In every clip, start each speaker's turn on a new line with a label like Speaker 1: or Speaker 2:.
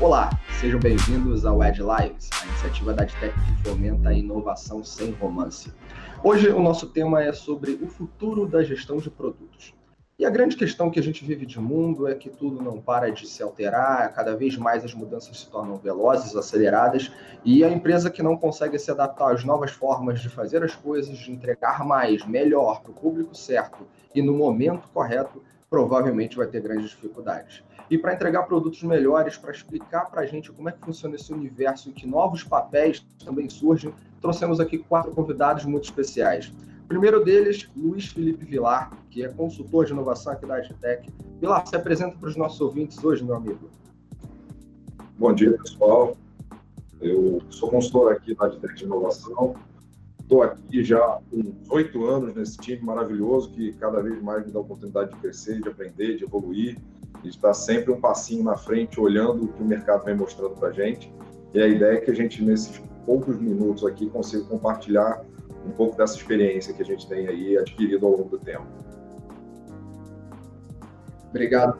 Speaker 1: Olá, sejam bem-vindos ao Ed Lives, a iniciativa da AdTech que fomenta a inovação sem romance. Hoje o nosso tema é sobre o futuro da gestão de produtos. E a grande questão que a gente vive de mundo é que tudo não para de se alterar, cada vez mais as mudanças se tornam velozes, aceleradas, e a empresa que não consegue se adaptar às novas formas de fazer as coisas, de entregar mais, melhor, para o público certo e no momento correto, provavelmente vai ter grandes dificuldades e para entregar produtos melhores, para explicar para a gente como é que funciona esse universo e que novos papéis também surgem, trouxemos aqui quatro convidados muito especiais. O primeiro deles, Luiz Felipe Vilar, que é consultor de inovação aqui da Agitec. Vilar, se apresenta para os nossos ouvintes hoje, meu amigo.
Speaker 2: Bom dia, pessoal. Eu sou consultor aqui da Agitec de Inovação. Estou aqui já há oito anos nesse time maravilhoso que cada vez mais me dá a oportunidade de crescer, de aprender, de evoluir e está sempre um passinho na frente, olhando o que o mercado vem mostrando para a gente. E a ideia é que a gente, nesses poucos minutos aqui, consiga compartilhar um pouco dessa experiência que a gente tem aí adquirido ao longo do tempo.
Speaker 1: Obrigado.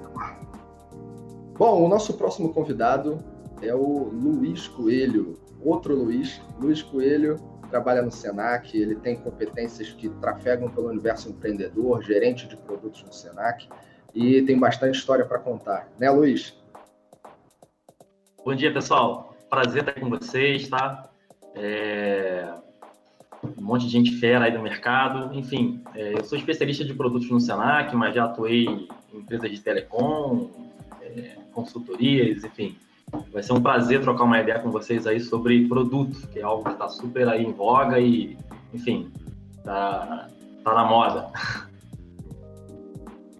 Speaker 1: Bom, o nosso próximo convidado é o Luiz Coelho, outro Luiz. Luiz Coelho trabalha no Senac, ele tem competências que trafegam pelo universo empreendedor, gerente de produtos no Senac e tem bastante história para contar, né, Luiz?
Speaker 3: Bom dia, pessoal. Prazer estar com vocês, tá? É... Um monte de gente fera aí do mercado. Enfim, é... eu sou especialista de produtos no Senac, mas já atuei em empresas de telecom, é... consultorias, enfim. Vai ser um prazer trocar uma ideia com vocês aí sobre produto, que é algo que está super aí em voga e, enfim, tá, tá na moda.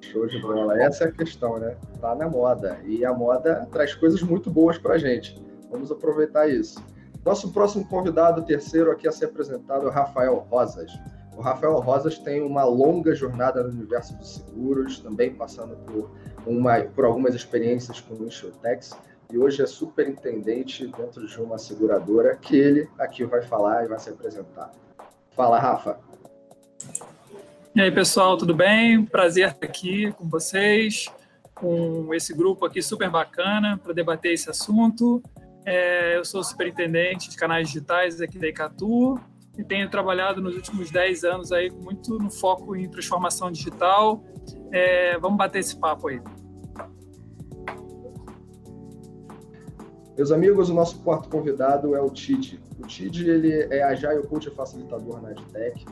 Speaker 1: Show de bola. Essa é a questão, né? Tá na moda. E a moda traz coisas muito boas para a gente. Vamos aproveitar isso. Nosso próximo convidado, terceiro aqui a ser apresentado, é o Rafael Rosas. O Rafael Rosas tem uma longa jornada no universo dos seguros, também passando por, uma, por algumas experiências com o Insurtex, e hoje é superintendente dentro de uma seguradora que ele aqui vai falar e vai se apresentar. Fala, Rafa.
Speaker 4: E aí, pessoal, tudo bem? Prazer estar aqui com vocês, com esse grupo aqui super bacana para debater esse assunto. É, eu sou superintendente de canais digitais aqui da Icatu e tenho trabalhado nos últimos 10 anos aí muito no foco em transformação digital. É, vamos bater esse papo aí.
Speaker 1: Meus amigos, o nosso quarto convidado é o Tid. O Tid ele é Agile Coach Facilitador na EdTech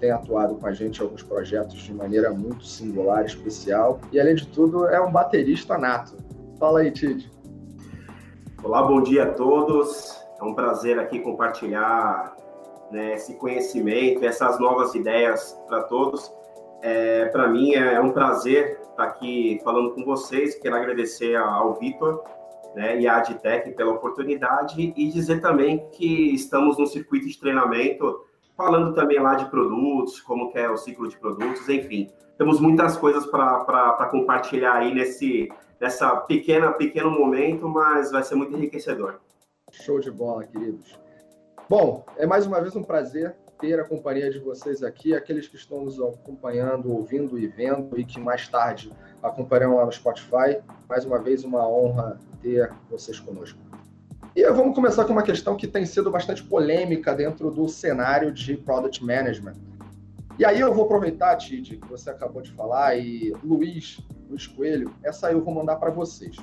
Speaker 1: tem atuado com a gente em alguns projetos de maneira muito singular, especial, e além de tudo é um baterista nato. Fala aí, Tid.
Speaker 5: Olá, bom dia a todos. É um prazer aqui compartilhar né, esse conhecimento, essas novas ideias para todos. É, para mim é um prazer estar aqui falando com vocês. Quero agradecer ao Vitor né, e à Adtech pela oportunidade e dizer também que estamos no circuito de treinamento falando também lá de produtos, como que é o ciclo de produtos, enfim. Temos muitas coisas para compartilhar aí nesse nessa pequena pequeno momento, mas vai ser muito enriquecedor.
Speaker 1: Show de bola, queridos. Bom, é mais uma vez um prazer ter a companhia de vocês aqui, aqueles que estão nos acompanhando, ouvindo e vendo e que mais tarde acompanharão lá no Spotify. Mais uma vez, uma honra ter vocês conosco. E vamos começar com uma questão que tem sido bastante polêmica dentro do cenário de Product Management. E aí eu vou aproveitar, Tid, que você acabou de falar, e Luiz, Luiz Coelho, essa eu vou mandar para vocês.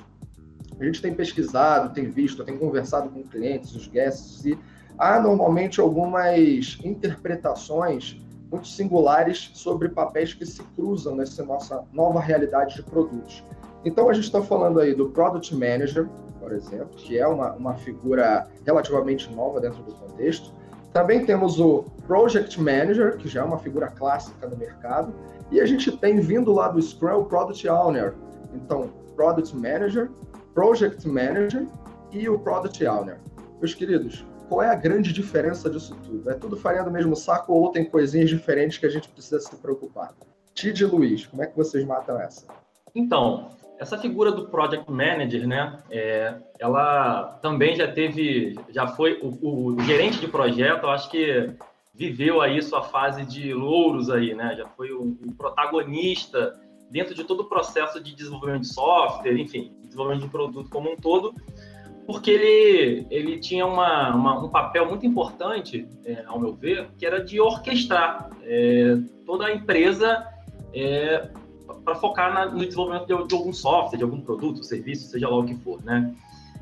Speaker 1: A gente tem pesquisado, tem visto, tem conversado com clientes, os guests, e há normalmente algumas interpretações muito singulares sobre papéis que se cruzam nessa nossa nova realidade de produtos. Então a gente está falando aí do Product Manager, por exemplo, que é uma, uma figura relativamente nova dentro do contexto. Também temos o Project Manager, que já é uma figura clássica no mercado. E a gente tem vindo lá do Scrum o Product Owner. Então, Product Manager, Project Manager e o Product Owner. Meus queridos, qual é a grande diferença disso tudo? É tudo farinha do mesmo saco ou tem coisinhas diferentes que a gente precisa se preocupar? Tid e Luiz, como é que vocês matam essa?
Speaker 3: Então, essa figura do project manager, né? É, ela também já teve, já foi o, o, gerente de projeto. Eu acho que viveu aí sua fase de louros aí, né? Já foi o, o protagonista dentro de todo o processo de desenvolvimento de software, enfim, desenvolvimento de produto como um todo. porque ele, ele tinha uma, uma um papel muito importante, é, ao meu ver, que era de orquestrar é, toda a empresa é, para focar na, no desenvolvimento de, de, algum software, de algum produto, serviço, seja lá o que for, né?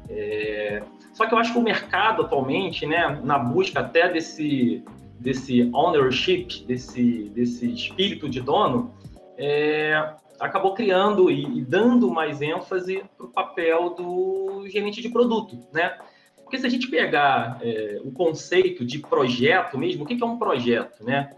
Speaker 3: É, só que eu acho que o mercado atualmente, né, na busca até desse, desse ownership, desse, desse espírito de dono, é, acabou criando e, e, dando mais ênfase para o papel do gerente de produto, né? Porque se a gente pegar é, o conceito de projeto mesmo, o que é um projeto, né?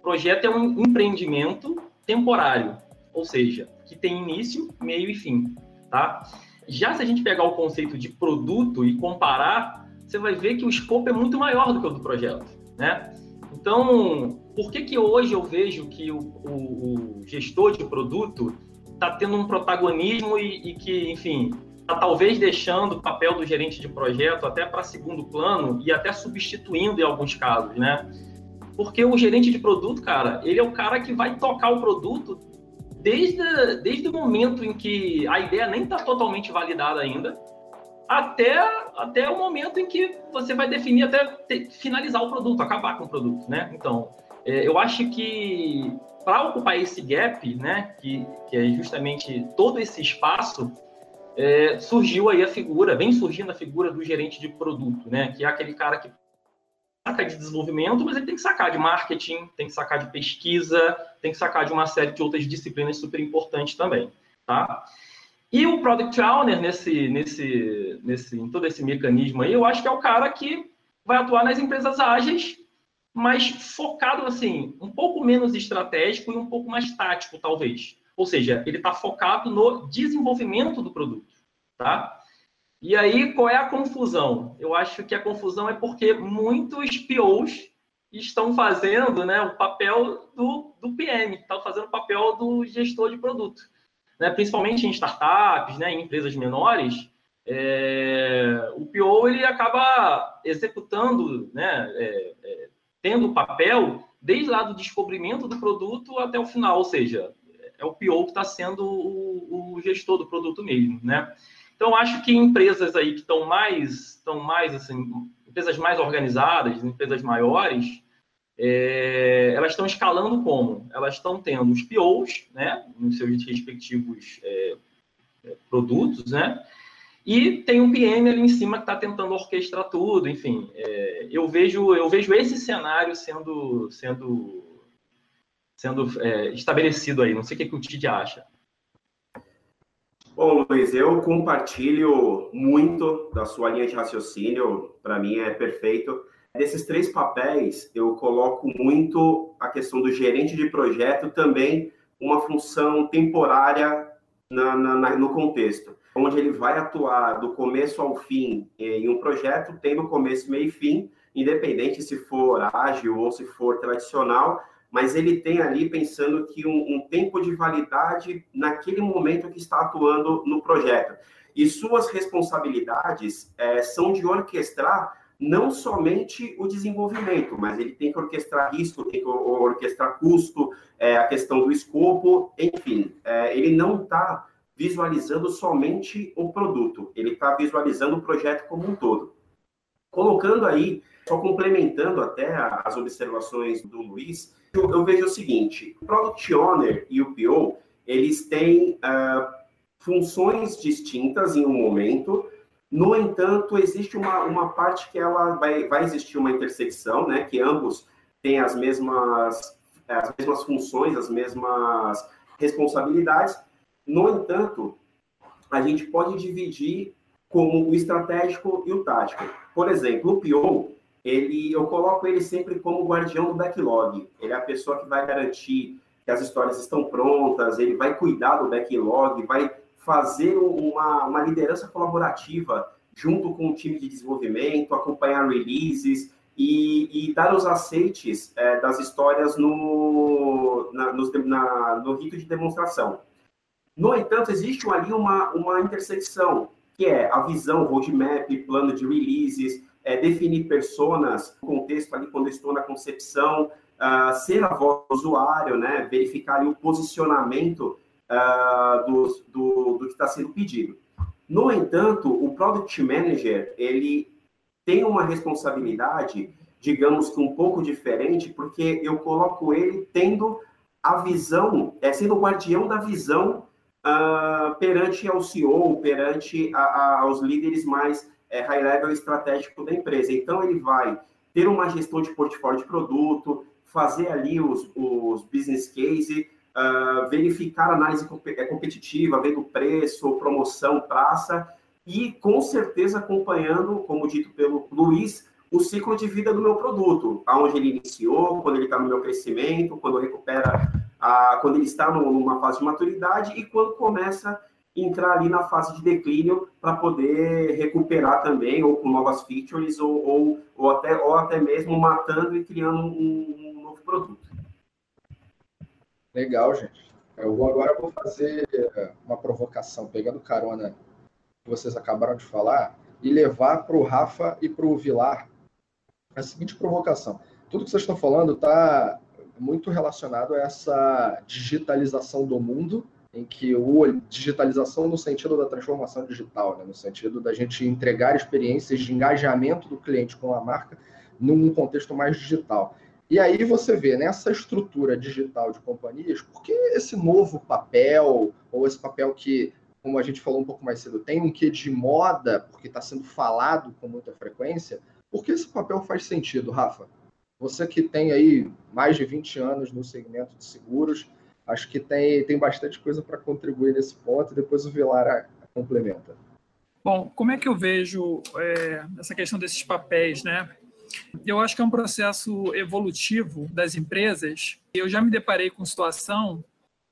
Speaker 3: Projeto é um empreendimento temporário, ou seja, que tem início, meio e fim, tá? Já se a gente pegar o conceito de produto e comparar, você vai ver que o escopo é muito maior do que o do projeto, né? Então, por que que hoje eu vejo que o, o, o gestor de produto está tendo um protagonismo e, e que, enfim, está talvez deixando o papel do gerente de projeto até para segundo plano e até substituindo em alguns casos, né? Porque o gerente de produto, cara, ele é o cara que vai tocar o produto desde, desde o momento em que a ideia nem está totalmente validada ainda, até, até o momento em que você vai definir até ter, finalizar o produto, acabar com o produto, né? Então, é, eu acho que para ocupar esse gap, né, que, que é justamente todo esse espaço, é, surgiu aí a figura, vem surgindo a figura do gerente de produto, né, que é aquele cara que saca de desenvolvimento, mas ele tem que sacar de marketing, tem que sacar de pesquisa, tem que sacar de uma série de outras disciplinas super importantes também, tá? E o Product Owner, nesse, nesse, nesse, em todo esse mecanismo aí, eu acho que é o cara que vai atuar nas empresas ágeis, mas focado, assim, um pouco menos estratégico e um pouco mais tático, talvez. Ou seja, ele está focado no desenvolvimento do produto, tá? E aí, qual é a confusão? Eu acho que a confusão é porque muitos POs estão fazendo né, o papel do, do PM, estão fazendo o papel do gestor de produto. Né? Principalmente em startups, né, em empresas menores, é, o PO ele acaba executando, né, é, é, tendo o papel desde lá do descobrimento do produto até o final, ou seja, é o PO que está sendo o, o gestor do produto mesmo, né? Então, acho que empresas aí que estão mais, estão mais assim, empresas mais organizadas, empresas maiores, é, elas estão escalando como? Elas estão tendo os POs, né, nos seus respectivos é, é, produtos, né, e tem um PM ali em cima que está tentando orquestrar tudo, enfim, é, eu vejo eu vejo esse cenário sendo sendo sendo é, estabelecido aí. Não sei o que, que o Tid acha.
Speaker 5: Bom, Luiz, eu compartilho muito da sua linha de raciocínio, para mim é perfeito. Desses três papéis, eu coloco muito a questão do gerente de projeto, também uma função temporária na, na, no contexto, onde ele vai atuar do começo ao fim em um projeto, tendo começo, meio e fim, independente se for ágil ou se for tradicional, mas ele tem ali pensando que um, um, tempo de validade naquele momento que está atuando no projeto. E suas responsabilidades é, são de orquestrar não somente o desenvolvimento, mas ele tem que orquestrar risco, tem que orquestrar custo, é, a questão do escopo, enfim, é, ele não está visualizando somente o produto, ele está visualizando o projeto como um todo. Colocando aí, só complementando até as observações do Luiz, eu, eu vejo o seguinte: o Product Owner e o PO, eles têm uh, funções distintas em um momento, no entanto, existe uma, uma parte que ela vai, vai existir uma intersecção, né? Que ambos têm as mesmas, as mesmas funções, as mesmas responsabilidades. No entanto, a gente pode dividir como o estratégico e o tático. Por exemplo, o PO, ele, eu coloco ele sempre como guardião do backlog. Ele é a pessoa que vai garantir que as histórias estão prontas, ele vai cuidar do backlog, vai fazer uma, uma liderança colaborativa junto com o time de desenvolvimento, acompanhar releases e, e dar os aceites é, das histórias no, na, no, na, no rito de demonstração. No entanto, existe ali uma, uma intersecção, que é a visão, roadmap, plano de releases, é, definir personas, contexto ali quando estou na concepção, uh, ser a voz do usuário, né, verificar ali o posicionamento uh, do, do, do que está sendo pedido. No entanto, o Product Manager, ele tem uma responsabilidade, digamos que um pouco diferente, porque eu coloco ele tendo a visão, é, sendo o guardião da visão uh, perante ao CEO, perante a, a, aos líderes mais é, high level estratégico da empresa. Então, ele vai ter uma gestão de portfólio de produto, fazer ali os, os business case, uh, verificar análise é, competitiva, vendo preço, promoção, praça, e com certeza acompanhando, como dito pelo Luiz, o ciclo de vida do meu produto, aonde ele iniciou, quando ele está no meu crescimento, quando recupera, a, quando ele está numa fase de maturidade e quando começa entrar ali na fase de declínio para poder recuperar também, ou com novas features, ou, ou, ou, até, ou até mesmo matando e criando um, um novo produto.
Speaker 1: Legal, gente. Eu vou agora vou fazer eh, uma provocação, pegando carona que vocês acabaram de falar, e levar para o Rafa e para o Vilar a seguinte provocação. Tudo que vocês estão falando está muito relacionado a essa digitalização do mundo, em que o digitalização no sentido da transformação digital, né? no sentido da gente entregar experiências de engajamento do cliente com a marca num contexto mais digital. E aí você vê nessa estrutura digital de companhias, por que esse novo papel, ou esse papel que, como a gente falou um pouco mais cedo, tem um quê de moda, porque está sendo falado com muita frequência, por que esse papel faz sentido, Rafa? Você que tem aí mais de 20 anos no segmento de seguros, acho que tem, tem bastante coisa para contribuir nesse ponto, e depois o Vilar complementa.
Speaker 4: Bom, como é que eu vejo é, essa questão desses papéis, né? Eu acho que é um processo evolutivo das empresas. Eu já me deparei com situação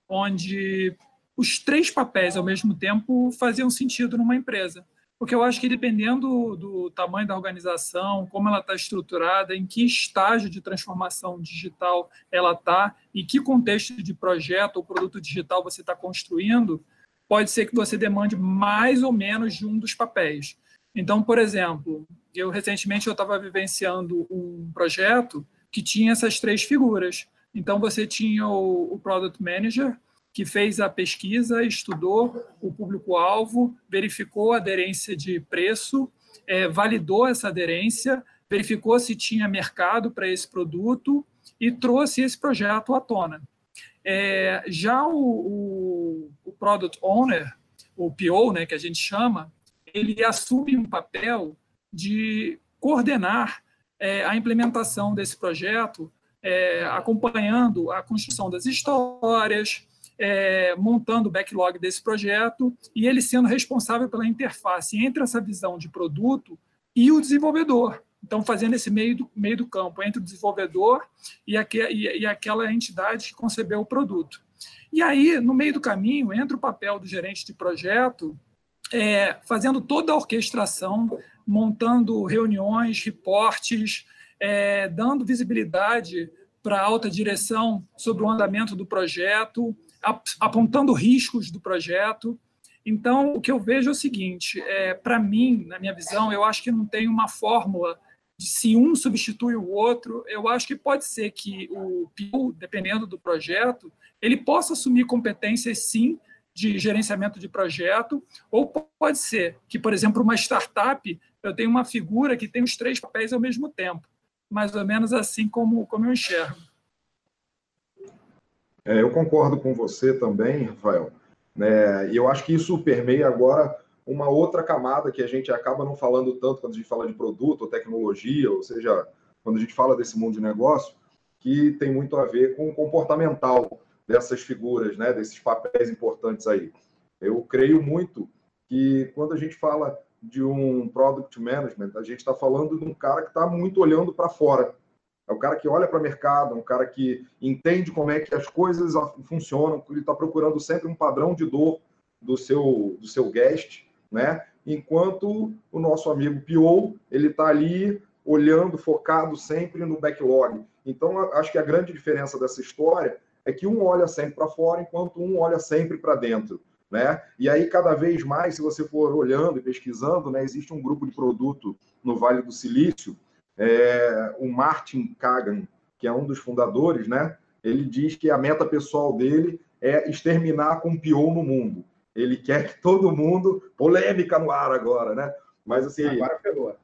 Speaker 4: onde os três papéis ao mesmo tempo faziam sentido numa empresa. Porque eu acho que dependendo do tamanho da organização, como ela está estruturada, em que estágio de transformação digital ela está e que contexto de projeto ou produto digital você está construindo, pode ser que você demande mais ou menos de um dos papéis. Então, por exemplo, eu recentemente eu estava vivenciando um projeto que tinha essas três figuras. Então, você tinha o, o Product Manager, que fez a pesquisa, estudou o público-alvo, verificou a aderência de preço, é, validou essa aderência, verificou se tinha mercado para esse produto e trouxe esse projeto à tona. É, já o, o, o, Product Owner, o PO, né, que a gente chama, ele assume um papel de coordenar é, a implementação desse projeto, é, acompanhando a construção das histórias, é, montando o backlog desse projeto e ele sendo responsável pela interface entre essa visão de produto e o desenvolvedor. Então, fazendo esse meio do, meio do campo entre o desenvolvedor e, aqu, e, e aquela entidade que concebeu o produto. E aí, no meio do caminho, entra o papel do gerente de projeto é, fazendo toda a orquestração, montando reuniões, reportes, é, dando visibilidade para a alta direção sobre o andamento do projeto, apontando riscos do projeto. Então, o que eu vejo é o seguinte: é, para mim, na minha visão, eu acho que não tem uma fórmula de se um substitui o outro. Eu acho que pode ser que o PIO, dependendo do projeto, ele possa assumir competências, sim, de gerenciamento de projeto, ou pode ser que, por exemplo, uma startup, eu tenho uma figura que tem os três papéis ao mesmo tempo, mais ou menos assim como, como eu enxergo.
Speaker 2: É, eu concordo com você também, Rafael. Né? E eu acho que isso permeia agora uma outra camada que a gente acaba não falando tanto quando a gente fala de produto ou tecnologia, ou seja, quando a gente fala desse mundo de negócio, que tem muito a ver com o comportamental dessas figuras, né, desses papéis importantes aí. Eu creio muito que quando a gente fala de um product management, a gente está falando de um cara que está muito olhando para fora. É o cara que olha para o mercado, é um cara que entende como é que as coisas funcionam, ele está procurando sempre um padrão de dor do seu, do seu guest, né? Enquanto o nosso amigo Pio, ele está ali olhando, focado sempre no backlog. Então, acho que a grande diferença dessa história é que um olha sempre para fora, enquanto um olha sempre para dentro. Né? E aí, cada vez mais, se você for olhando e pesquisando, né, existe um grupo de produto no Vale do Silício, é, o Martin Kagan, que é um dos fundadores, né, ele diz que a meta pessoal dele é exterminar com o pior no mundo. ele quer que todo mundo. Polêmica no ar agora, né? Mas assim.
Speaker 1: Agora pegou.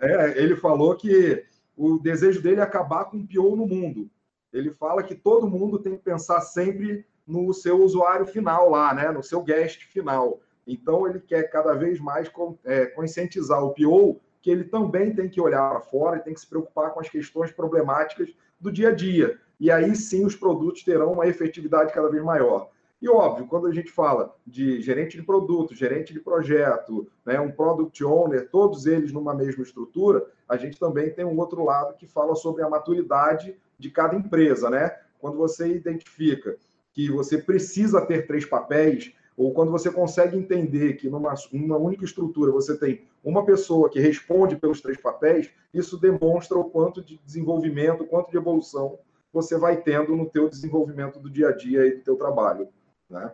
Speaker 2: É, ele falou que o desejo dele é acabar com o pior no mundo. Ele fala que todo mundo tem que pensar sempre no seu usuário final lá, né? No seu guest final. Então ele quer cada vez mais é, conscientizar o PO que ele também tem que olhar para fora e tem que se preocupar com as questões problemáticas do dia a dia. E aí sim os produtos terão uma efetividade cada vez maior. E óbvio, quando a gente fala de gerente de produto, gerente de projeto, né, um product owner, todos eles numa mesma estrutura, a gente também tem um outro lado que fala sobre a maturidade de cada empresa, né? Quando você identifica que você precisa ter três papéis, ou quando você consegue entender que numa, numa única estrutura você tem uma pessoa que responde pelos três papéis, isso demonstra o quanto de desenvolvimento, o quanto de evolução você vai tendo no teu desenvolvimento do dia a dia e do teu trabalho, né?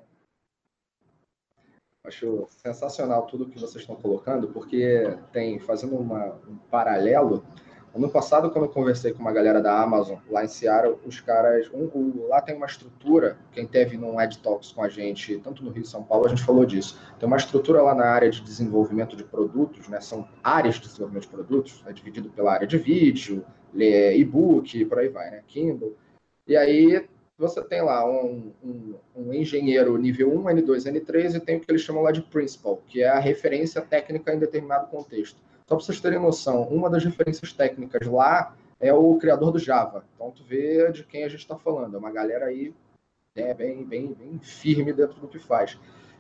Speaker 1: Acho sensacional tudo que vocês estão colocando, porque tem, fazendo uma, um paralelo, Ano passado, quando eu conversei com uma galera da Amazon lá em Seattle, os caras. Um, um, lá tem uma estrutura, quem teve num Ed Talks com a gente, tanto no Rio e São Paulo, a gente falou disso. Tem uma estrutura lá na área de desenvolvimento de produtos, né? São áreas de desenvolvimento de produtos, é dividido pela área de vídeo, e-book, por aí vai, né? Kindle. E aí você tem lá um, um, um, engenheiro nível 1, N2, N3 e tem o que eles chamam lá de principal, que é a referência técnica em determinado contexto. Só para vocês terem noção, uma das referências técnicas lá é o criador do Java. Então, tu vê de quem a gente está falando. É uma galera aí é, bem, bem, bem firme dentro do que faz.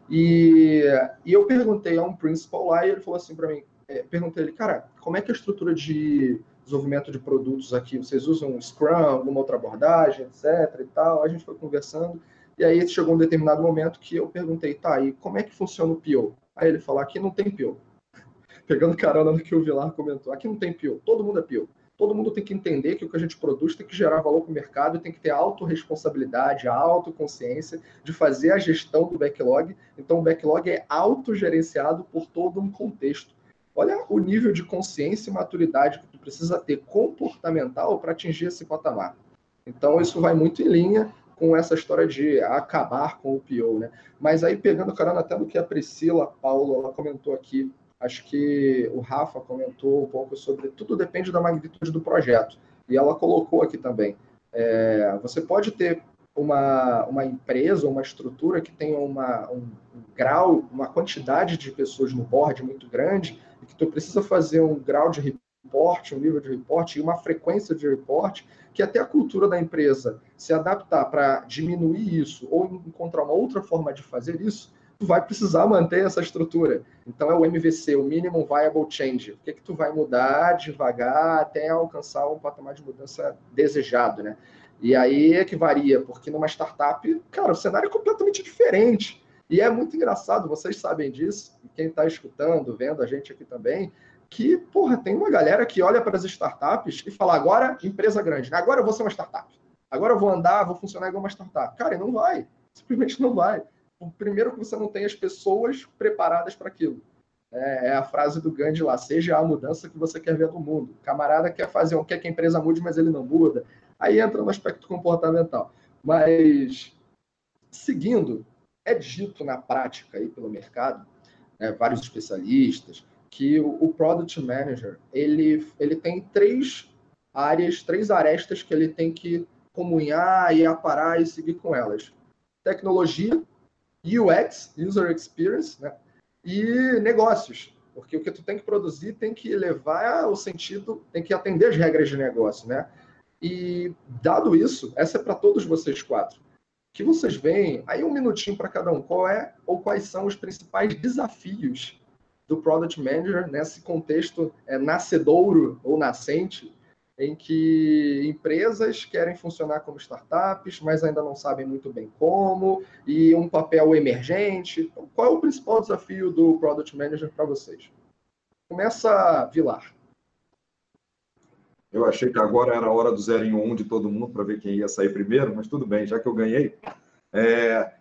Speaker 1: E, e eu perguntei a um principal lá e ele falou assim para mim, é, perguntei ele, cara, como é que é a estrutura de desenvolvimento de produtos aqui? Vocês usam Scrum, alguma outra abordagem, etc e tal? A gente foi conversando e aí chegou um determinado momento que eu perguntei, tá, e como é que funciona o PO? Aí ele falou, aqui não tem PO pegando carona no que o Vilar comentou. Aqui não tem PO, todo mundo é PO. Todo mundo tem que entender que o que a gente produz tem que gerar valor para o mercado tem que ter autorresponsabilidade, autoconsciência de fazer a gestão do backlog. Então, o backlog é autogerenciado por todo um contexto. Olha o nível de consciência e maturidade que tu precisa ter comportamental para atingir esse patamar. Então, isso vai muito em linha com essa história de acabar com o PO, né? Mas aí, pegando carona até do que a Priscila Paulo ela comentou aqui Acho que o Rafa comentou um pouco sobre tudo depende da magnitude do projeto. E ela colocou aqui também. É, você pode ter uma, uma empresa, uma estrutura que tenha uma, um, um, grau, uma quantidade de pessoas no board muito grande e que tu precisa fazer um grau de report, um nível de report e uma frequência de report que até a cultura da empresa se adaptar para diminuir isso ou encontrar uma outra forma de fazer isso, tu vai precisar manter essa estrutura. Então é o MVC, o Minimum Viable Change. O que, é que tu vai mudar devagar até alcançar um patamar de mudança desejado, né? E aí é que varia, porque numa startup, cara, o cenário é completamente diferente. E é muito engraçado, vocês sabem disso, quem está escutando, vendo a gente aqui também, que, porra, tem uma galera que olha para as startups e fala, agora, empresa grande, agora eu vou ser uma startup. Agora eu vou andar, vou funcionar igual uma startup. Cara, não vai. Simplesmente não vai primeiro que você não tem as pessoas preparadas para aquilo. É, é, a frase do Gandhi lá, seja a mudança que você quer ver no mundo. O camarada quer fazer, quer que a empresa mude, mas ele não muda. Aí entra no aspecto comportamental. Mas, seguindo, é dito na prática aí pelo mercado, né, vários especialistas, que o, o Product Manager, ele, ele tem três áreas, três arestas que ele tem que comunhar e aparar e seguir com elas. Tecnologia, UX, User Experience, né? e negócios, porque o que tu tem que produzir tem que levar o sentido, tem que atender as regras de negócio, né? E dado isso, essa é para todos vocês quatro. Que vocês veem, aí um minutinho para cada um, qual é ou quais são os principais desafios do Product Manager nesse contexto é, nascedouro ou nascente em que empresas querem funcionar como startups, mas ainda não sabem muito bem como, e um papel emergente. Então, qual é o principal desafio do Product Manager para vocês? Começa, Vilar.
Speaker 2: Eu achei que agora era a hora do zero em um de todo mundo para ver quem ia sair primeiro, mas tudo bem, já que eu ganhei. É,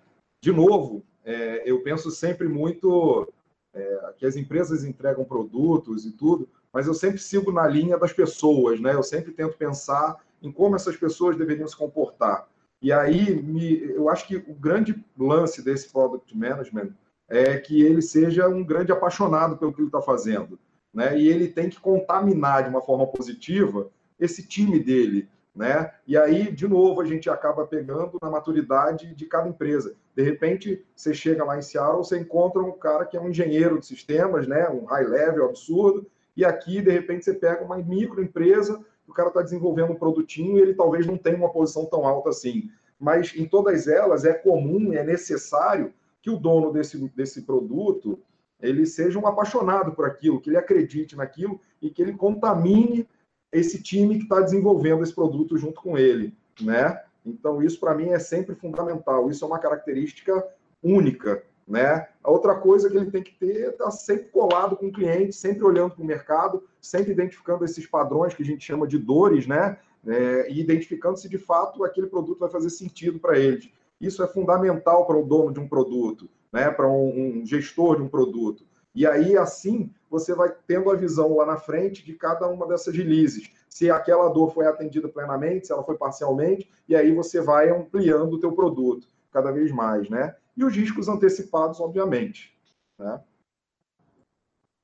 Speaker 2: de novo, é, eu penso sempre muito é, que as empresas entregam produtos e tudo, mas eu sempre sigo na linha das pessoas, né? Eu sempre tento pensar em como essas pessoas deveriam se comportar. E aí, me, eu acho que o grande lance desse product management é que ele seja um grande apaixonado pelo que ele está fazendo. Né? E ele tem que contaminar de uma forma positiva esse time dele. Né? E aí, de novo, a gente acaba pegando na maturidade de cada empresa. De repente, você chega lá em Seattle, você encontra um cara que é um engenheiro de sistemas, né? um high level absurdo, e aqui, de repente, você pega uma microempresa, o cara está desenvolvendo um produtinho e ele talvez não tenha uma posição tão alta assim. Mas em todas elas é comum, é necessário que o dono desse, desse produto ele seja um apaixonado por aquilo, que ele acredite naquilo e que ele contamine esse time que está desenvolvendo esse produto junto com ele, né? Então isso para mim é sempre fundamental. Isso é uma característica única né? A outra coisa que ele tem que ter é estar tá sempre colado com o cliente, sempre olhando para o mercado, sempre identificando esses padrões que a gente chama de dores, né? É, e identificando se de fato aquele produto vai fazer sentido para eles. Isso é fundamental para o dono de um produto, né? para um, um gestor de um produto. E aí, assim, você vai tendo a visão lá na frente de cada uma dessas releases. Se aquela dor foi atendida plenamente, se ela foi parcialmente, e aí você vai ampliando o teu produto cada vez mais, né? E os riscos antecipados, obviamente. Né?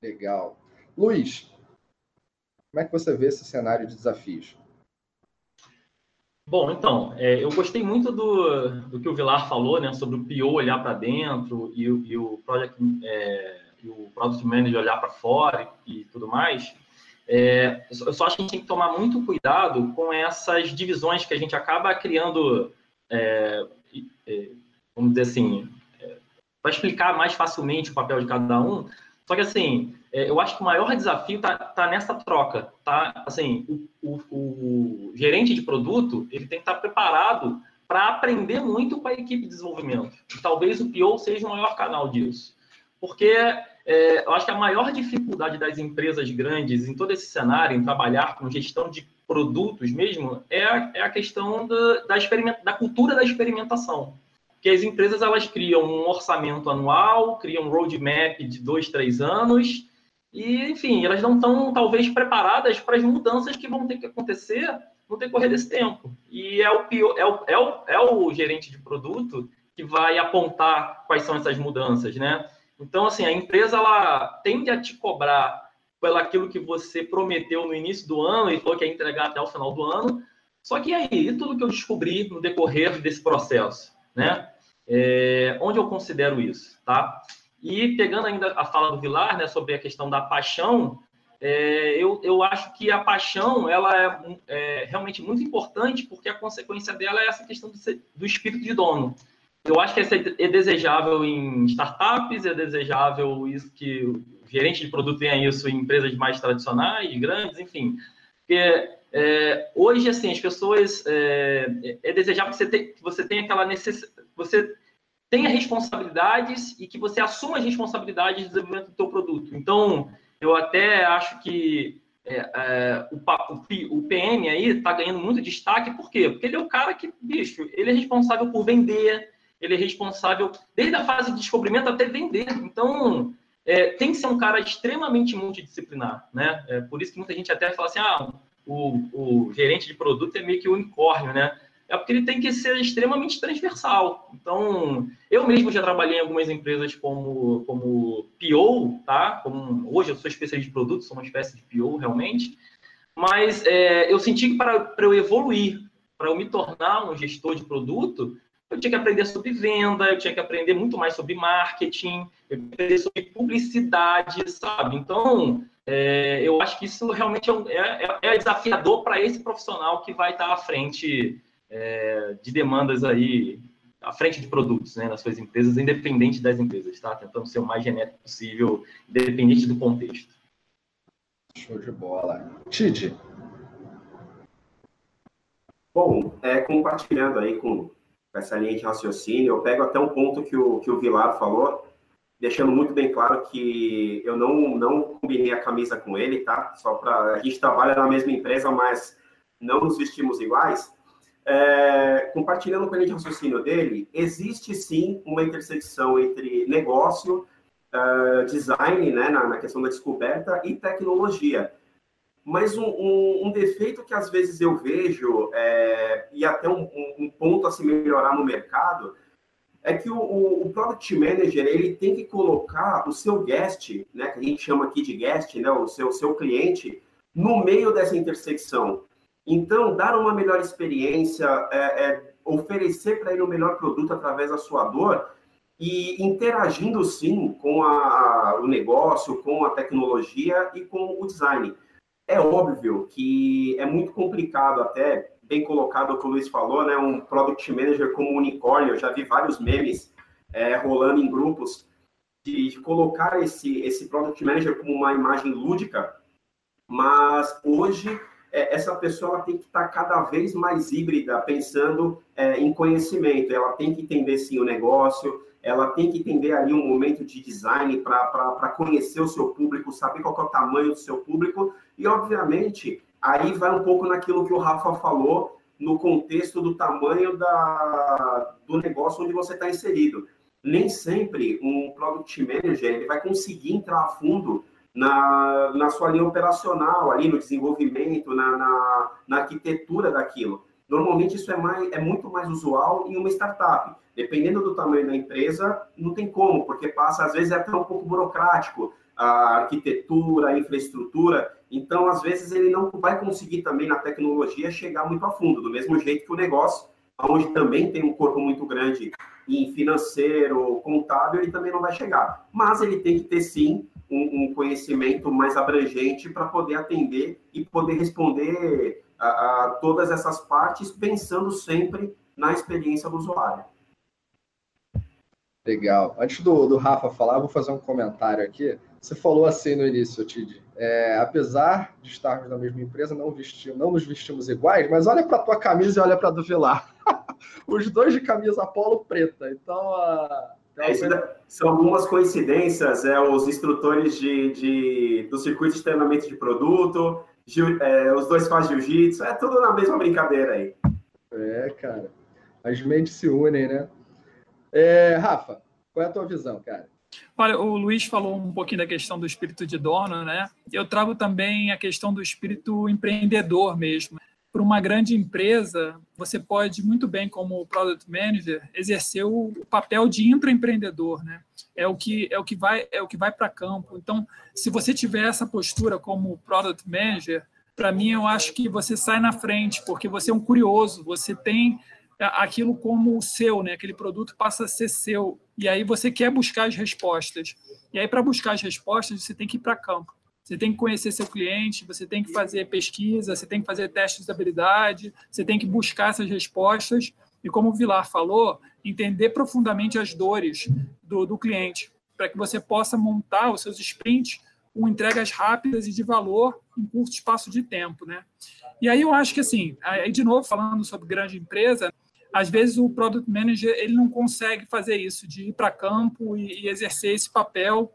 Speaker 1: Legal. Luiz, como é que você vê esse cenário de desafios?
Speaker 3: Bom, então, é, eu gostei muito do, do que o Vilar falou, né, sobre o PO olhar para dentro e, e, o Project, é, e o Product Manager olhar para fora e, e, tudo mais. É, eu só acho que a gente tem que tomar muito cuidado com essas divisões que a gente acaba criando é, é, vamos dizer assim, é, para explicar mais facilmente o papel de cada um. Só que, assim, é, eu acho que o maior desafio está tá nessa troca, tá? Assim, o, o, o, gerente de produto, ele tem que estar tá preparado para aprender muito com a equipe de desenvolvimento. E talvez o PO seja o maior canal disso. Porque é, eu acho que a maior dificuldade das empresas grandes em todo esse cenário, em trabalhar com gestão de produtos mesmo, é a, é a questão da, da, da cultura da experimentação que as empresas elas criam um orçamento anual, criam um roadmap de dois, três anos, e, enfim, elas não estão, talvez, preparadas para as mudanças que vão ter que acontecer no decorrer desse tempo. E é o, pior, é o, é o, é o gerente de produto que vai apontar quais são essas mudanças, né? Então, assim, a empresa, ela tende a te cobrar pelo aquilo que você prometeu no início do ano e falou que ia entregar até o final do ano. Só que aí, tudo que eu descobri no decorrer desse processo? Né? É, onde eu considero isso, tá? E pegando ainda a fala do Vilar, né, sobre a questão da paixão, é, eu, eu acho que a paixão ela é, é, realmente muito importante porque a consequência dela é essa questão do, do espírito de dono. Eu acho que é, é desejável em startups, é desejável isso que o gerente de produto tenha isso em empresas mais tradicionais, grandes, enfim. Porque é, hoje, assim, as pessoas. É, é desejável que você, tenha, que você tenha aquela necessidade. Você tenha responsabilidades e que você assuma as responsabilidades do desenvolvimento do seu produto. Então, eu até acho que é, é, o, o, PM aí está ganhando muito destaque, por quê? Porque ele é o cara que, bicho, ele é responsável por vender, ele é responsável desde a fase de descobrimento até vender. Então, é, tem que ser um cara extremamente multidisciplinar, né? É por isso que muita gente até fala assim, ah, o, o gerente de produto é meio que unicórnio, né? É porque ele tem que ser extremamente transversal. Então, eu mesmo já trabalhei em algumas empresas como, como PO, tá? Como, hoje eu sou especialista de produto, sou uma espécie de PO realmente. Mas é, eu senti que para, para eu evoluir, para eu me tornar um gestor de produto, eu tinha que aprender sobre venda, eu tinha que aprender muito mais sobre marketing, eu tinha que aprender sobre publicidade, sabe? Então, é, eu acho que isso realmente é, é, é desafiador para esse profissional que vai estar à frente é, de demandas aí, à frente de produtos, né, nas suas empresas, independente das empresas, tá? Tentando ser o mais genético possível, independente do contexto.
Speaker 1: Show de bola. Tite.
Speaker 5: Bom, é, compartilhando aí com essa linha de raciocínio, eu pego até um ponto que o, que o Vilar falou, deixando muito bem claro que eu não, não combinei a camisa com ele, tá? Só para. A gente trabalha na mesma empresa, mas não nos vestimos iguais. É, compartilhando com ele de raciocínio dele, existe sim uma intersecção entre negócio, uh, design, né, na, na, questão da descoberta, e tecnologia. Mas um, um, um defeito que às vezes eu vejo, é, e até um, um ponto a se melhorar no mercado, é que o, o, o, Product Manager ele tem que colocar o seu guest, né, que a gente chama aqui de guest, né, o seu, seu cliente, no meio dessa intersecção. Então, dar uma melhor experiência, é, é, oferecer para ele o melhor produto através da sua dor e interagindo sim com a, o negócio, com a tecnologia e com o design. É óbvio que é muito complicado até, bem colocado o que o Luiz falou, né? Um product manager como unicórnio, eu já vi vários memes é, rolando em grupos de, de colocar esse, esse product manager como uma imagem lúdica, mas hoje é, essa pessoa tem que estar cada vez mais híbrida, pensando é, em conhecimento. Ela tem que entender sim o negócio, ela tem que entender ali um momento de design para conhecer o seu público, saber qual é o tamanho do seu público e, obviamente, aí vai um pouco naquilo que o Rafa falou no contexto do tamanho da, do negócio onde você está inserido. Nem sempre um product manager ele vai conseguir entrar a fundo na, na sua linha operacional, ali no desenvolvimento, na, na, na arquitetura daquilo. Normalmente isso é, mais, é muito mais usual em uma startup. Dependendo do tamanho da empresa, não tem como, porque passa, às vezes, é até um pouco burocrático a arquitetura, a infraestrutura. Então, às vezes, ele não vai conseguir também na tecnologia chegar muito a fundo, do mesmo jeito que o negócio, onde também tem um corpo muito grande em financeiro, contábil, ele também não vai chegar. Mas ele tem que ter, sim, um, um conhecimento mais abrangente para poder atender e poder responder a, a, todas essas partes, pensando sempre na experiência do usuário.
Speaker 1: Legal. Antes do, do Rafa falar, vou fazer um comentário aqui. Você falou assim no início, Tid. É, apesar de estarmos na mesma empresa, não, vestimos, não nos vestimos iguais, mas olha para a tua camisa e olha para a do Vilar. Os dois de camisa polo preta. Então, a,
Speaker 5: é, são algumas coincidências, é, os instrutores de, de, do circuito de treinamento de produto, é, os dois fazem jiu-jitsu, é tudo na mesma brincadeira aí.
Speaker 1: É, cara. As mentes se unem, né? É, Rafa, qual é a tua visão, cara?
Speaker 4: Olha, o Luiz falou um pouquinho da questão do espírito de dono, né? Eu trago também a questão do espírito empreendedor mesmo para uma grande empresa, você pode muito bem, como product manager, exercer o papel de intraempreendedor, né? É o que é o que vai é o que vai para campo. Então, se você tiver essa postura como product manager, para mim eu acho que você sai na frente, porque você é um curioso, você tem aquilo como seu, né? Aquele produto passa a ser seu e aí você quer buscar as respostas. E aí para buscar as respostas você tem que ir para campo. Você tem que conhecer seu cliente, você tem que fazer pesquisa, você tem que fazer testes de habilidade, você tem que buscar essas respostas e, como o Vilar falou, entender profundamente as dores do, do cliente, para que você possa montar os seus sprints com entregas rápidas e de valor em curto espaço de tempo, né? E aí eu acho que assim, aí de novo falando sobre grande empresa, às vezes o product manager ele não consegue fazer isso de ir para campo e, e exercer esse papel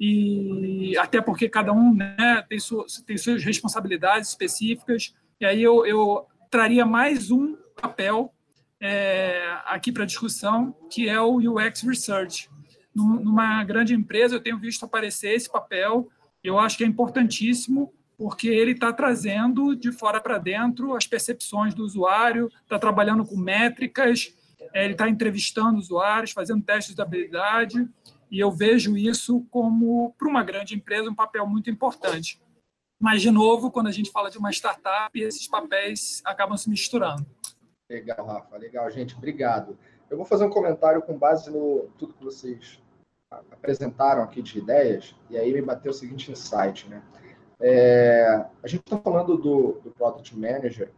Speaker 4: e até porque cada um né, tem, tem suas responsabilidades específicas. E aí eu, eu traria mais um papel é, aqui para discussão, que é o UX Research. Numa grande empresa, eu tenho visto aparecer esse papel, eu acho que é importantíssimo, porque ele está trazendo de fora para dentro as percepções do usuário, está trabalhando com métricas, é, ele está entrevistando usuários, fazendo testes de habilidade, e eu vejo isso como, para uma grande empresa, um papel muito importante. Mas, de novo, quando a gente fala de uma startup, esses papéis acabam se misturando.
Speaker 1: Legal, Rafa. Legal, gente. Obrigado. Eu vou fazer um comentário com base no tudo que vocês apresentaram aqui de ideias, e aí me bateu o seguinte insight, né? É, a gente está falando do, do Product Manager,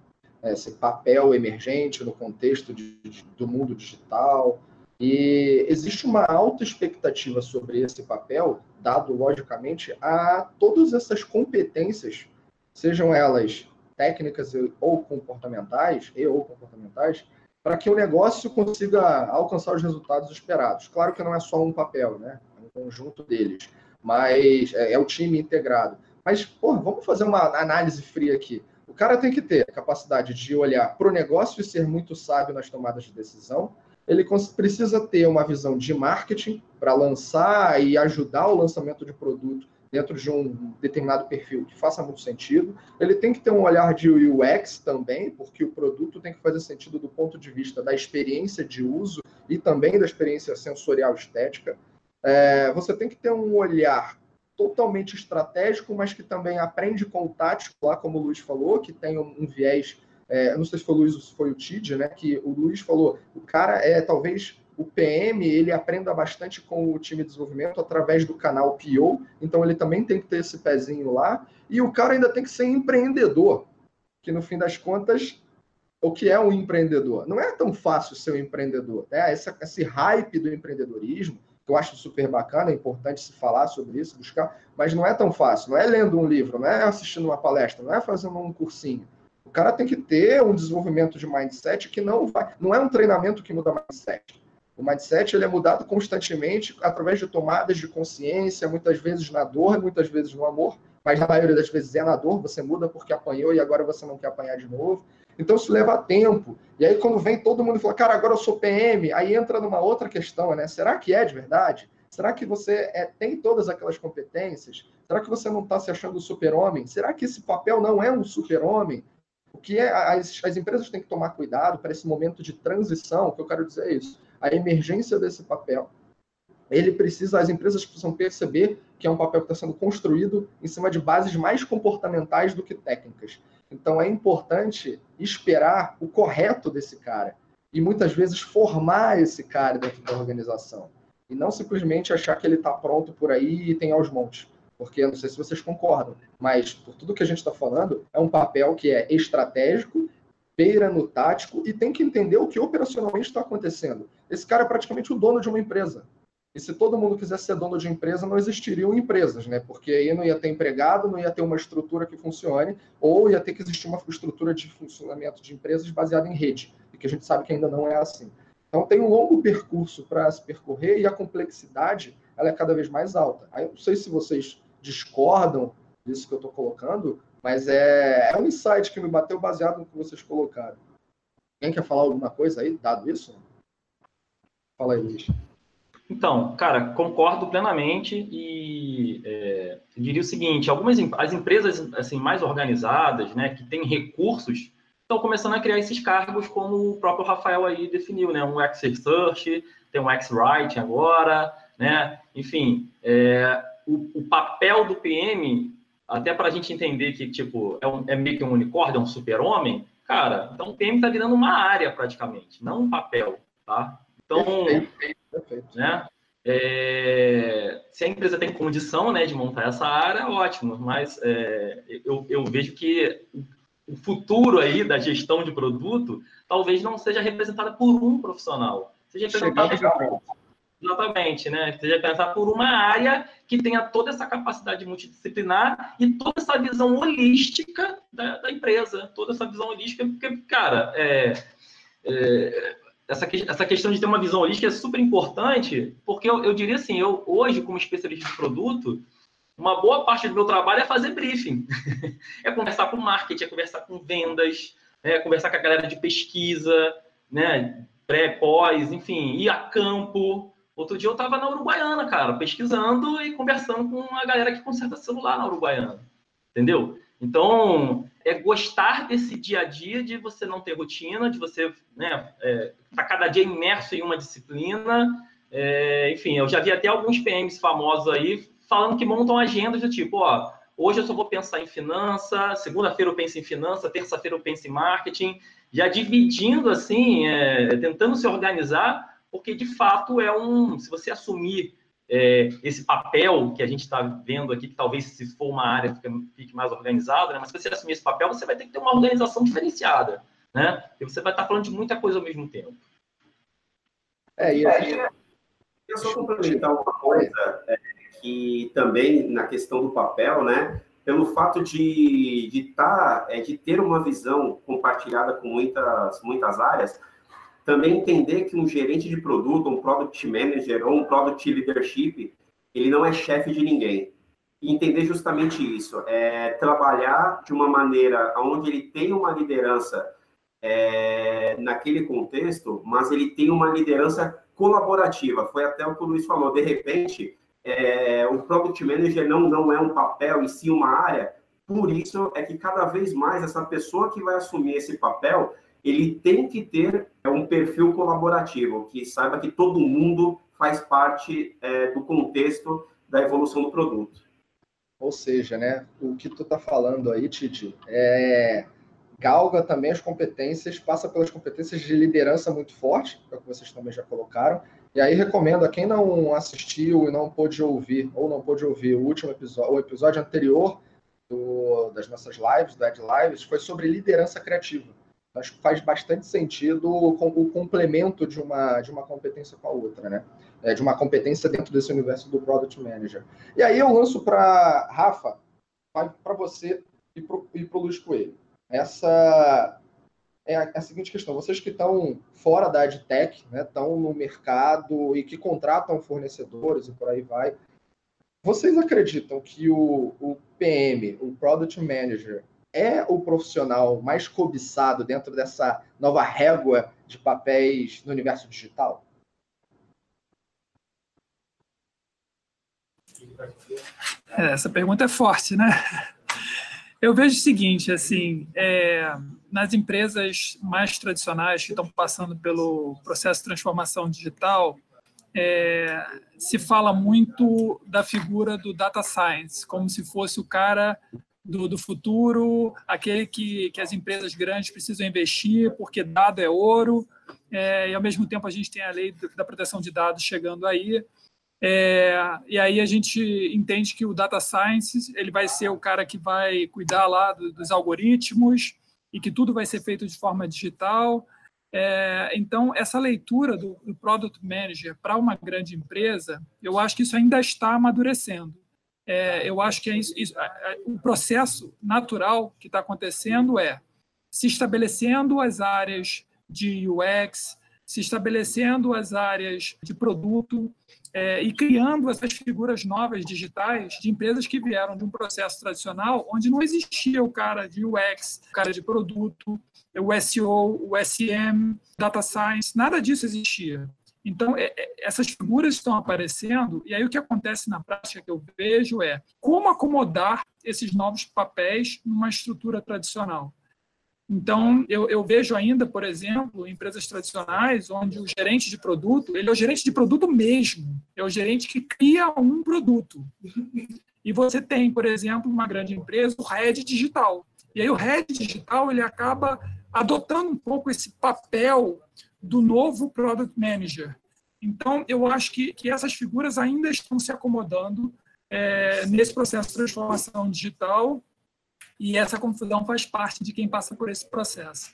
Speaker 1: né, esse papel emergente no contexto de, de, do mundo digital, e existe uma alta expectativa sobre esse papel, dado, logicamente, a todas essas competências, sejam elas técnicas ou comportamentais, e ou comportamentais, para que o negócio consiga alcançar os resultados esperados. Claro que não é só um papel, né? É um conjunto deles, mas é, é o time integrado. Mas, vamos fazer uma análise fria aqui. O cara tem que ter a capacidade de olhar para o negócio e ser muito sábio nas tomadas de decisão, ele precisa ter uma visão de marketing para lançar e ajudar o lançamento de produto dentro de um determinado perfil que faça muito sentido. Ele tem que ter um olhar de UX também, porque o produto tem que fazer sentido do ponto de vista da experiência de uso e também da experiência sensorial estética. É, você tem que ter um olhar totalmente estratégico, mas que também aprende com o tático, lá como o Luiz falou, que tem um, viés, é, não sei se foi o Luiz ou se foi o Tid, né, que o Luiz falou, o cara é talvez o PM ele aprenda bastante com o time de desenvolvimento através do canal PO, então ele também tem que ter esse pezinho lá, e o cara ainda tem que ser empreendedor, que no fim das contas, o que é um empreendedor? Não é tão fácil ser um empreendedor, né? Esse, esse hype do empreendedorismo, que eu acho super bacana, é importante se falar sobre isso, buscar, mas não é tão fácil, não é lendo um livro, não é assistindo uma palestra, não é fazendo um cursinho. O cara tem que ter um desenvolvimento de mindset que não vai, não é um treinamento que muda mindset. O mindset ele é mudado constantemente através de tomadas de consciência, muitas vezes na dor, muitas vezes no amor, mas na maioria das vezes é na dor, você muda porque apanhou e agora você não quer apanhar de novo. Então isso leva tempo. E aí quando vem todo mundo e fala, cara, agora eu sou PM, aí entra numa outra questão, né? Será que é de verdade? Será que você é, tem todas aquelas competências? Será que você não está se achando super-homem? Será que esse papel não é um super-homem? O que é, as, as empresas têm que tomar cuidado para esse momento de transição, que eu quero dizer é isso a emergência desse papel. Ele precisa, as empresas precisam perceber que é um papel que está sendo construído em cima de bases mais comportamentais do que técnicas. Então é importante esperar o correto desse cara e muitas vezes formar esse cara dentro da organização e não simplesmente achar que ele está pronto por aí e tem aos montes. Porque não sei se vocês concordam, mas por tudo que a gente está falando, é um papel que é estratégico beira no tático e tem que entender o que operacionalmente está acontecendo. Esse cara é praticamente o dono de uma empresa. E se todo mundo quisesse ser dono de empresa, não existiriam empresas, né? Porque aí não ia ter empregado, não ia ter uma estrutura que funcione, ou ia ter que existir uma estrutura de funcionamento de empresas baseada em rede, e que a gente sabe que ainda não é assim. Então tem um longo percurso para se percorrer e a complexidade ela é cada vez mais alta. Aí eu não sei se vocês discordam disso que eu estou colocando, mas é, é um insight que me bateu baseado no que vocês colocaram. Quem quer falar alguma coisa aí, dado isso? Fala aí, Luiz.
Speaker 3: Então, cara, concordo plenamente e é, diria o seguinte: algumas as empresas assim mais organizadas, né, que têm recursos, estão começando a criar esses cargos, como o próprio Rafael aí definiu, né, um X-Research, tem um X-Writing agora, né, enfim, é, o, o papel do PM até para a gente entender que, tipo, é, um, é meio que um unicórnio, é um super-homem, cara, então o PM está virando uma área praticamente, não um papel, tá? Então, né? É, se a empresa tem condição né, de montar essa área, ótimo, mas é, eu, eu, vejo que o futuro aí da gestão de produto talvez não seja representada por um profissional, seja representada Exatamente, né? Seja pensar por uma área que tenha toda essa capacidade multidisciplinar e toda essa visão holística da, da empresa, toda essa visão holística, porque, cara, é, é, essa, essa questão de ter uma visão holística é super importante, porque eu, eu diria assim, eu hoje, como especialista de produto, uma boa parte do meu trabalho é fazer briefing, é conversar com marketing, é conversar com vendas, é conversar com a galera de pesquisa, né, pré, pós, enfim, ir a campo, Outro dia eu estava na Uruguaiana, cara, pesquisando e conversando com a galera que conserta celular na Uruguaiana. Entendeu? Então, é gostar desse dia a dia de você não ter rotina, de você né, é, tá cada dia imerso em uma disciplina. É, enfim, eu já vi até alguns PMs famosos aí falando que montam agendas do tipo, ó, hoje eu só vou pensar em finança, segunda-feira eu penso em finança, terça-feira eu penso em marketing, já dividindo assim, é, tentando se organizar porque de fato é um. Se você assumir é, esse papel que a gente está vendo aqui, que talvez se for uma área fique, fique mais organizada, né? mas se você assumir esse papel, você vai ter que ter uma organização diferenciada, né? E você vai estar tá falando de muita coisa ao mesmo tempo.
Speaker 5: É, e aí, é, eu só complementar uma coisa é, que também na questão do papel, né? Pelo fato de, de, tá, é, de ter uma visão compartilhada com muitas, muitas áreas, também entender que um gerente de produto, um product manager ou um product leadership, ele não é chefe de ninguém. E entender justamente isso, é trabalhar de uma maneira onde ele tem uma liderança é, naquele contexto, mas ele tem uma liderança colaborativa. Foi até o que o Luiz falou. De repente, é, o Product Manager não, não é um papel e sim uma área. Por isso é que cada vez mais essa pessoa que vai assumir esse papel, ele tem que ter um perfil colaborativo, que saiba que todo mundo faz parte é, do contexto da evolução do produto.
Speaker 1: Ou seja, né, o que tu está falando aí, Titi, é galga também as competências, passa pelas competências de liderança muito forte, é o que vocês também já colocaram. E aí recomendo a quem não assistiu e não pôde ouvir, ou não pôde ouvir o último episódio, o episódio anterior do, das nossas lives, do Ed Lives, foi sobre liderança criativa. Acho que faz bastante sentido o, complemento de uma, de uma competência com a outra, né? É, de uma competência dentro desse universo do Product Manager. E aí eu lanço para Rafa, para você e para o Luiz Coelho essa é a, é a, seguinte questão: vocês que estão fora da AdTech, né, estão no mercado e que contratam fornecedores e por aí vai, vocês acreditam que o, o PM, o Product Manager, é o profissional mais cobiçado dentro dessa nova régua de papéis no universo digital?
Speaker 4: É, essa pergunta é forte, né? Eu vejo o seguinte, assim, é, nas empresas mais tradicionais que estão passando pelo processo de transformação digital, é, se fala muito da figura do data science, como se fosse o cara do, do futuro, aquele que, que as empresas grandes precisam investir, porque dado é ouro, é, e ao mesmo tempo a gente tem a lei da proteção de dados chegando aí, é, e aí a gente entende que o data science ele vai ser o cara que vai cuidar lá do, dos algoritmos e que tudo vai ser feito de forma digital. É, então, essa leitura do, do product manager para uma grande empresa, eu acho que isso ainda está amadurecendo. É, eu acho que é isso, o processo natural que está acontecendo é se estabelecendo as áreas de UX, se estabelecendo as áreas de produto é, e criando essas figuras novas digitais de empresas que vieram de um processo tradicional onde não existia o cara de UX, o cara de produto, o SEO, o SM, data science, nada disso existia. Então, é, é, essas figuras estão aparecendo, e aí o que acontece na prática que eu vejo é como acomodar esses novos papéis numa estrutura tradicional. Então, eu, eu, vejo ainda, por exemplo, empresas tradicionais onde o gerente de produto, ele é o gerente de produto mesmo, é o gerente que cria um produto. E você tem, por exemplo, uma grande empresa, o head digital. E aí o head digital, ele acaba adotando um pouco esse papel do novo product manager. Então, eu acho que, que essas figuras ainda estão se acomodando é, nesse processo de transformação digital e essa confusão faz parte de quem passa por esse processo.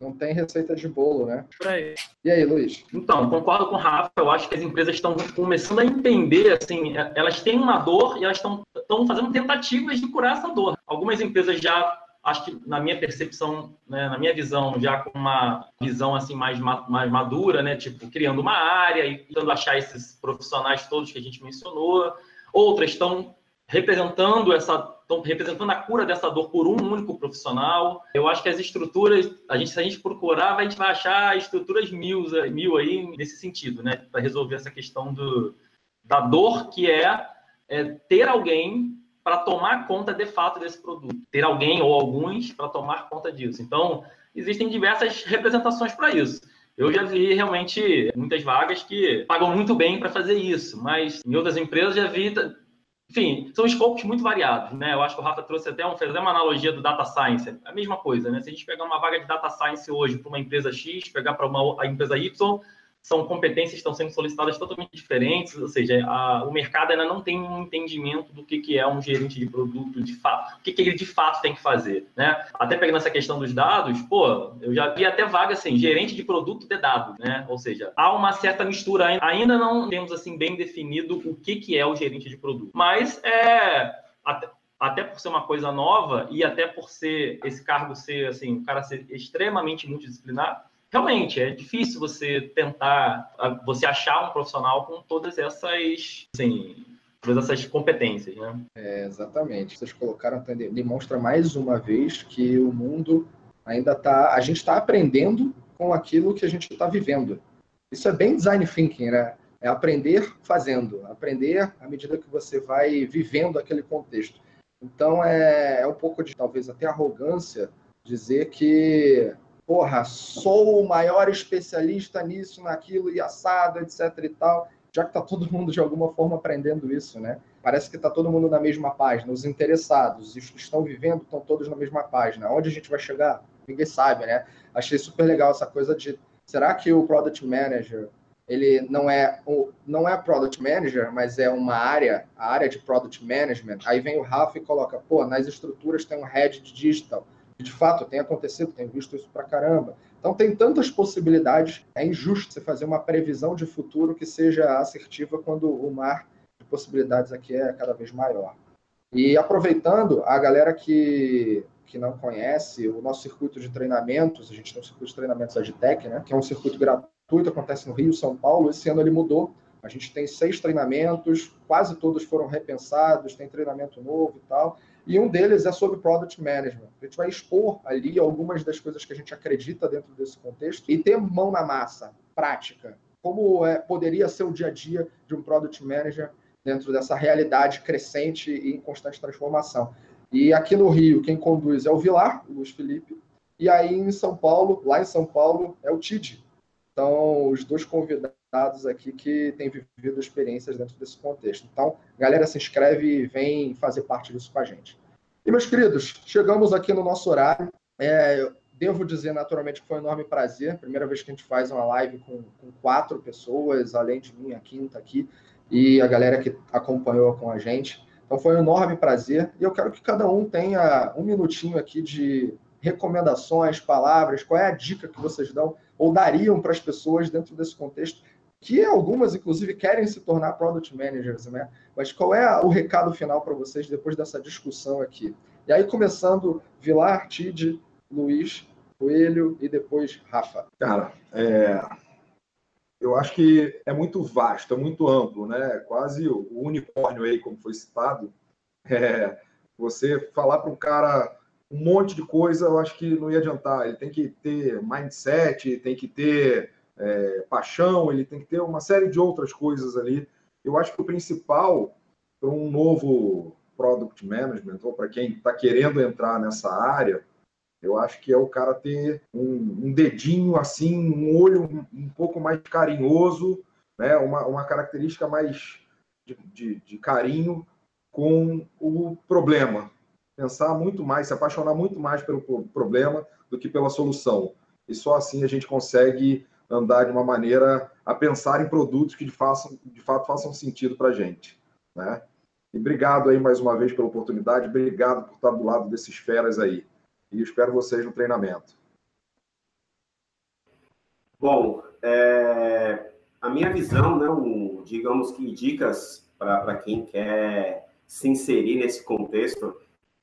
Speaker 1: Não tem receita de bolo, né? Aí. E aí, Luiz?
Speaker 3: Então, concordo com o Rafa. Eu acho que as empresas estão começando a entender, assim, elas têm uma dor e elas estão, estão fazendo tentativas de curar essa dor. Algumas empresas já, acho que na minha percepção, né, na minha visão, já com uma visão assim mais, mais madura, né? Tipo, criando uma área e tentando achar esses profissionais todos que a gente mencionou. Outras estão representando essa estão representando a cura dessa dor por um único profissional. Eu acho que as estruturas, a gente, se a gente procurar, a gente vai achar estruturas mil, mil aí nesse sentido, né? Para resolver essa questão do, da dor que é, é ter alguém para tomar conta de fato desse produto. Ter alguém ou alguns para tomar conta disso. Então, existem diversas representações para isso. Eu já vi realmente muitas vagas que pagam muito bem para fazer isso, mas em outras empresas já vi enfim, são escopos muito variados, né? Eu acho que o Rafa trouxe até um, fez uma analogia do data science, é a mesma coisa, né? Se a gente pegar uma vaga de data science hoje para uma empresa X, pegar para uma a empresa Y, são competências que estão sendo solicitadas totalmente diferentes, ou seja, a, o mercado ainda não tem um entendimento do que, que é um gerente de produto de fato, o que, que ele de fato tem que fazer, né? Até pegando essa questão dos dados, pô, eu já vi até vaga assim, gerente de produto de dados, né? Ou seja, há uma certa mistura, ainda não temos assim bem definido o que, que é o gerente de produto, mas é até, até por ser uma coisa nova e até por ser esse cargo ser assim, o cara ser extremamente multidisciplinar, realmente é difícil você tentar, você achar um profissional com todas essas, assim, todas essas competências, né?
Speaker 1: É, exatamente. Vocês colocaram, demonstra mais uma vez que o mundo Ainda tá, a gente está aprendendo com aquilo que a gente está vivendo. Isso é bem design thinking, né? É aprender fazendo, aprender à medida que você vai vivendo aquele contexto. Então é, é um pouco de talvez até arrogância dizer que, porra, sou o maior especialista nisso, naquilo e assado, etc e tal, já que está todo mundo de alguma forma aprendendo isso, né? Parece que está todo mundo na mesma página, os interessados, os que estão vivendo estão todos na mesma página. Onde a gente vai chegar? Ninguém sabe, né? Achei super legal essa coisa de será que o product manager ele não é não é product manager, mas é uma área, a área de product management. Aí vem o Rafa e coloca, pô, nas estruturas tem um head de digital. De fato, tem acontecido, tenho visto isso pra caramba. Então tem tantas possibilidades, é injusto você fazer uma previsão de futuro que seja assertiva quando o mar de possibilidades aqui é cada vez maior. E aproveitando, a galera que que não conhece, o nosso circuito de treinamentos, a gente tem um circuito de treinamentos Agitec, né, que é um circuito gratuito, acontece no Rio, São Paulo. Esse ano ele mudou. A gente tem seis treinamentos, quase todos foram repensados, tem treinamento novo e tal. E um deles é sobre Product Management. A gente vai expor ali algumas das coisas que a gente acredita dentro desse contexto e ter mão na massa, prática. Como é, poderia ser o dia a dia de um Product Manager dentro dessa realidade crescente e em constante transformação. E aqui no Rio, quem conduz é o Vilar, o Luiz Felipe, e aí em São Paulo, lá em São Paulo, é o Tid. Então, os dois convidados aqui que têm vivido experiências dentro desse contexto. Então, galera, se inscreve e vem fazer parte disso com a gente. E, meus queridos, chegamos aqui no nosso horário. É, devo dizer, naturalmente, que foi um enorme prazer. Primeira vez que a gente faz uma live com, com quatro pessoas, além de mim, a quinta aqui, e a galera que acompanhou com a gente. Então foi um enorme prazer e eu quero que cada um tenha um minutinho aqui de recomendações, palavras, qual é a dica que vocês dão ou dariam para as pessoas dentro desse contexto, que algumas, inclusive, querem se tornar product managers, né? Mas qual é o recado final para vocês depois dessa discussão aqui? E aí, começando, Vilar, Tid, Luiz, Coelho e depois Rafa.
Speaker 2: Cara, é, eu acho que é muito vasto, é muito amplo, né? Quase o unicórnio aí, como foi citado. É, você falar para um cara um monte de coisa, eu acho que não ia adiantar. Ele tem que ter mindset, tem que ter é, paixão, ele tem que ter uma série de outras coisas ali. Eu acho que o principal para um novo product management, ou para quem está querendo entrar nessa área, eu acho que é o cara ter um, um dedinho assim, um olho um, um, pouco mais carinhoso, né? uma, uma característica mais de, de, de carinho com o problema. Pensar muito mais, se apaixonar muito mais pelo problema do que pela solução. E só assim a gente consegue andar de uma maneira a pensar em produtos que de, façam, de fato façam sentido para a gente. Né? E obrigado aí mais uma vez pela oportunidade, obrigado por estar do lado desses feras aí e espero vocês no treinamento.
Speaker 5: Bom, é, a minha visão, né, um, digamos que dicas para quem quer se inserir nesse contexto,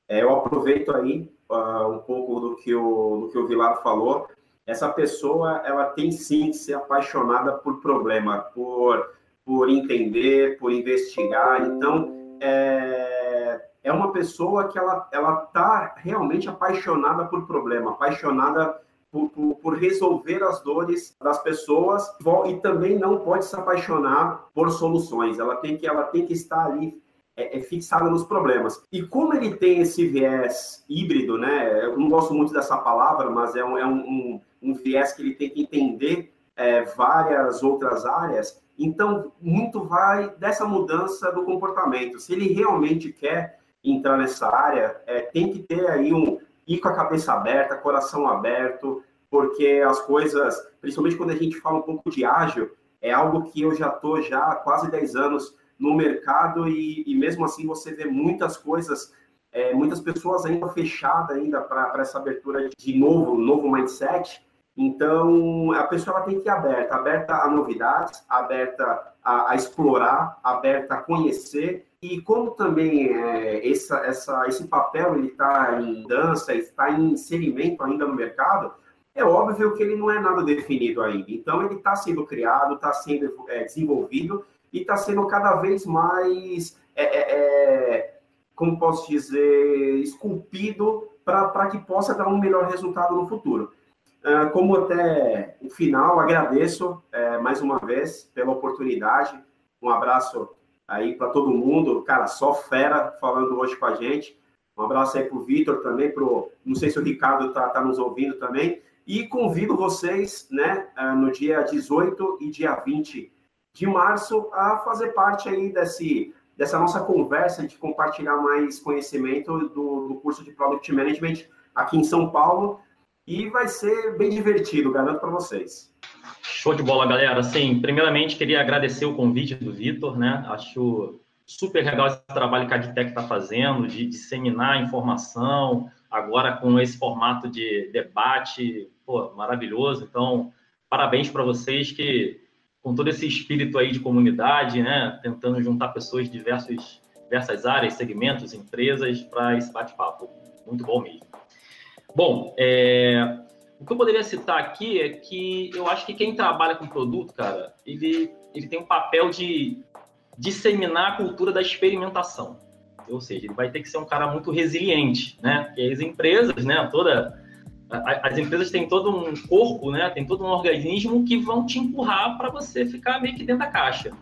Speaker 5: é, eu aproveito aí uh, um pouco do que o, do que o Vilar falou. Essa pessoa, ela tem sim que ser apaixonada por problema, por, por entender, por investigar. Então, é, é uma pessoa que ela está realmente apaixonada por problema, apaixonada por, por, por, resolver as dores das pessoas e também não pode se apaixonar por soluções. Ela tem que ela tem que estar ali é, é fixada nos problemas. E como ele tem esse viés híbrido, né? Eu não gosto muito dessa palavra, mas é um, é um, um, um viés que ele tem que entender é, várias outras áreas. Então, muito vai dessa mudança do comportamento. Se ele realmente quer entrar nessa área, é, tem que ter aí um ir com a cabeça aberta, coração aberto, porque as coisas, principalmente quando a gente fala um pouco de ágil, é algo que eu já estou já há quase 10 anos no mercado e, e mesmo assim você vê muitas coisas, é, muitas pessoas ainda fechadas ainda para essa abertura de novo, novo mindset. Então, a pessoa tem que ir aberta, aberta a novidades, aberta a, a explorar, aberta a conhecer e como também é, essa, essa, esse papel está em dança, está em inserimento ainda no mercado, é óbvio que ele não é nada definido ainda. Então ele está sendo criado, está sendo é, desenvolvido e está sendo cada vez mais, é, é, é como posso dizer, esculpido para que possa dar um melhor resultado no futuro. Uh, como até o final, agradeço uh, mais uma vez pela oportunidade. Um abraço aí para todo mundo. Cara, só fera falando hoje com a gente. Um abraço aí para o Vitor também, pro, não sei se o Ricardo está tá nos ouvindo também. E convido vocês, né, uh, no dia 18 e dia 20 de março, a fazer parte aí desse, dessa nossa conversa de compartilhar mais conhecimento do, do curso de Product Management aqui em São Paulo. E vai ser bem divertido, garanto para vocês.
Speaker 3: Show de bola, galera. Sim, primeiramente queria agradecer o convite do Vitor, né? Acho super legal esse trabalho que a Adtech está fazendo, de disseminar informação, agora com esse formato de debate, pô, maravilhoso. Então, parabéns para vocês que, com todo esse espírito aí de comunidade, né, tentando juntar pessoas de diversos, diversas áreas, segmentos, empresas, para esse bate-papo. Muito bom mesmo. Bom, é, o que eu poderia citar aqui é que eu acho que quem trabalha com produto, cara, ele, ele tem um papel de disseminar a cultura da experimentação. Ou seja, ele vai ter que ser um cara muito resiliente, né? Porque as empresas, né, toda as empresas têm todo um corpo, né, tem todo um organismo que vão te empurrar para você ficar meio que dentro da caixa.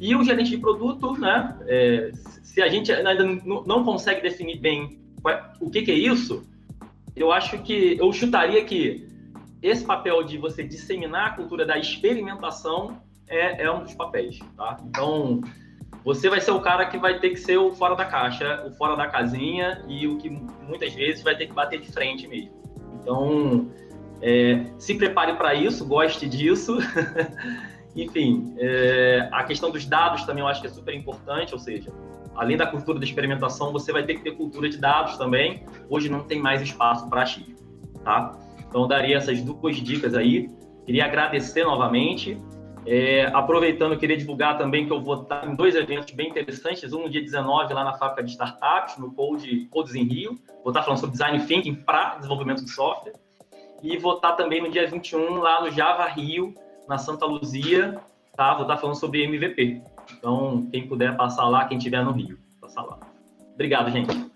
Speaker 3: E o gerente de produto, né, é, se a gente ainda não consegue definir bem o que, que é isso, eu acho que eu chutaria que esse papel de você disseminar a cultura da experimentação é, é um dos papéis, tá? Então, você vai ser o cara que vai ter que ser o fora da caixa, o fora da casinha e o que muitas vezes vai ter que bater de frente mesmo. Então, é, se prepare para isso, goste disso. Enfim, é, a questão dos dados também eu acho que é super importante, ou seja, além da cultura da experimentação, você vai ter que ter cultura de dados também. Hoje não tem mais espaço para achismo, tá? Então, eu daria essas duas dicas aí. Queria agradecer novamente. É, aproveitando, queria divulgar também que eu vou estar em dois eventos bem interessantes. Um dia 19, lá na fábrica de startups, no Code, Codes em Rio. Vou estar falando sobre design thinking para desenvolvimento de software. E vou estar também no dia 21, lá no Java Rio, na Santa Luzia. Tá? Vou estar falando sobre MVP. Então, quem puder passar lá, quem estiver no Rio, passar lá. Obrigado, gente.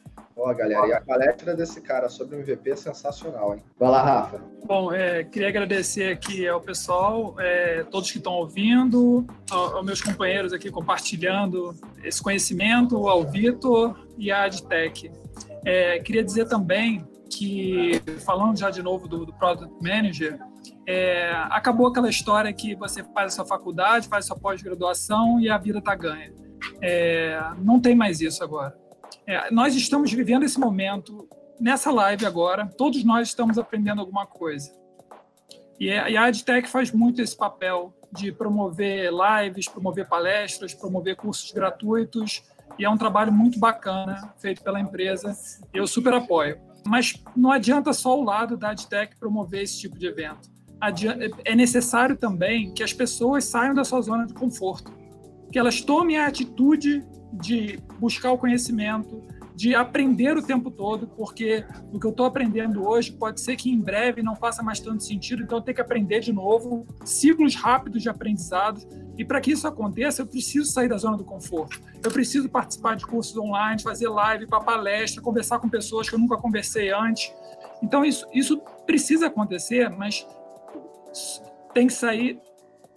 Speaker 1: Ó, galera, e a palestra desse cara sobre o MVP é sensacional, hein? Vai lá, Rafa.
Speaker 4: Bom, é, queria agradecer aqui ao pessoal, é, todos que estão ouvindo, ao, aos meus companheiros aqui compartilhando esse conhecimento, ao Vitor e à Adtech. É, queria dizer também que, falando já de novo do, do Product Manager, é, acabou aquela história que você faz a sua faculdade, faz a sua pós-graduação e a vida está ganha. É, não tem mais isso agora. É, nós estamos vivendo esse momento nessa live agora, todos nós estamos aprendendo alguma coisa. E, e a AdTech faz muito esse papel de promover lives, promover palestras, promover cursos gratuitos, e é um trabalho muito bacana feito pela empresa, eu super apoio. Mas não adianta só o lado da AdTech promover esse tipo de evento é necessário também que as pessoas saiam da sua zona de conforto, que elas tomem a atitude de buscar o conhecimento, de aprender o tempo todo, porque o que eu estou aprendendo hoje pode ser que em breve não faça mais tanto sentido, então eu tenho que aprender de novo, ciclos rápidos de aprendizado. E para que isso aconteça, eu preciso sair da zona do conforto. Eu preciso participar de cursos online, fazer live, para palestra, conversar com pessoas que eu nunca conversei antes. Então isso, isso precisa acontecer, mas tem que sair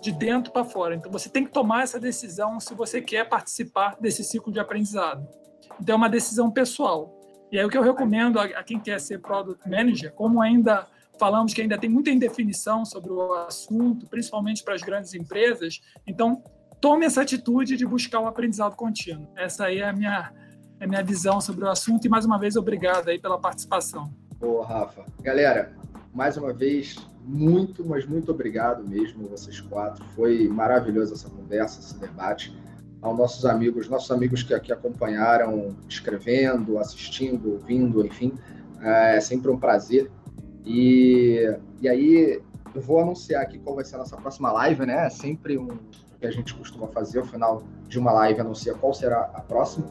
Speaker 4: de dentro para fora. Então você tem que tomar essa decisão se você quer participar desse ciclo de aprendizado. Então é uma decisão pessoal. E aí o que eu recomendo a, quem quer ser product manager, como ainda falamos que ainda tem muita indefinição sobre o assunto, principalmente para as grandes empresas, então tome essa atitude de buscar o aprendizado contínuo. Essa aí é a minha, é a minha visão sobre o assunto e mais uma vez obrigado aí pela participação.
Speaker 1: Boa, Rafa. Galera, mais uma vez, muito, mas muito obrigado mesmo, vocês quatro. Foi maravilhoso essa conversa, esse debate. Aos nossos amigos, nossos amigos que aqui acompanharam, escrevendo, assistindo, ouvindo, enfim, é sempre um prazer. E, e aí, eu vou anunciar aqui qual vai ser a nossa próxima live, né? É sempre um que a gente costuma fazer, ao final de uma live, anuncia qual será a próxima.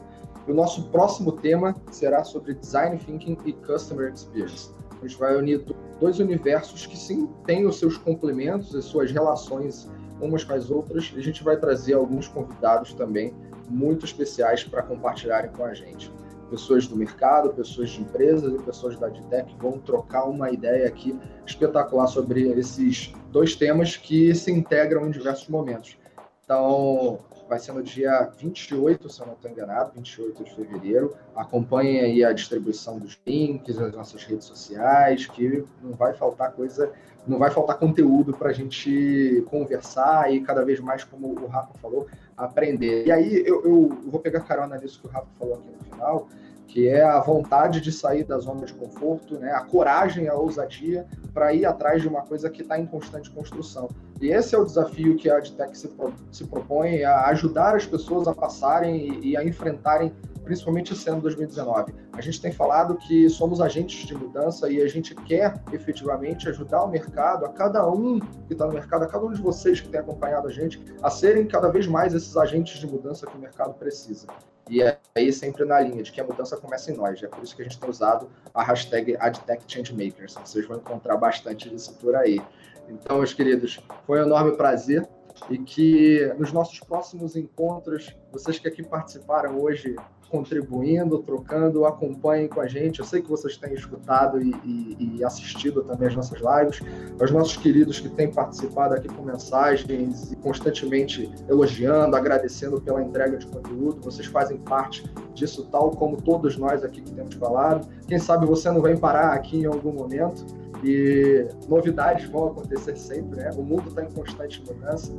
Speaker 1: E o nosso próximo tema será sobre Design Thinking e Customer Experience. A gente vai unir dois universos que sim têm os seus complementos, as suas relações umas com as outras. A gente vai trazer alguns convidados também muito especiais para compartilharem com a gente. pessoas do mercado, pessoas de empresas e pessoas da Adtech vão trocar uma ideia aqui espetacular sobre esses dois temas que se integram em diversos momentos. Então, vai ser no dia 28, se eu não estou enganado, 28 de fevereiro. Acompanhem aí a distribuição dos links, as nossas redes sociais, que não vai faltar coisa, não vai faltar conteúdo para a gente conversar e cada vez mais, como o Rafa falou, aprender. E aí eu, eu vou pegar carona nisso que o Rafa falou aqui no final, que é a vontade de sair da zona de conforto, né? a coragem, a ousadia para ir atrás de uma coisa que está em constante construção. E esse é o desafio que a AdTech se, pro, se propõe, a ajudar as pessoas a passarem e, e a enfrentarem, principalmente esse ano 2019. A gente tem falado que somos agentes de mudança e a gente quer efetivamente ajudar o mercado, a cada um que está no mercado, a cada um de vocês que tem acompanhado a gente, a serem cada vez mais esses agentes de mudança que o mercado precisa. E aí sempre na linha de que a mudança começa em nós. É por isso que a gente tem usado a hashtag AdTechChangemakers. Vocês vão encontrar bastante disso por aí. Então, meus queridos, foi um enorme prazer e que nos nossos próximos encontros, vocês que aqui participaram hoje contribuindo, trocando, acompanhem com a gente. Eu sei que vocês têm escutado e, e, e, assistido também as nossas lives. Os nossos queridos que têm participado aqui com mensagens e constantemente elogiando, agradecendo pela entrega de conteúdo. Vocês fazem parte disso, tal como todos nós aqui que temos falado. Quem sabe você não vai parar aqui em algum momento e novidades vão acontecer sempre, né? O mundo está em constante mudança.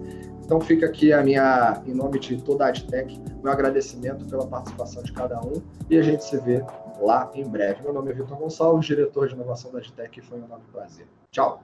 Speaker 1: Então fica aqui a minha, em nome de toda a AdTech, meu agradecimento pela participação de cada um e a gente se vê lá em breve. Meu nome é Vitor Gonçalves, diretor de inovação da AdTech e foi um enorme prazer. Tchau!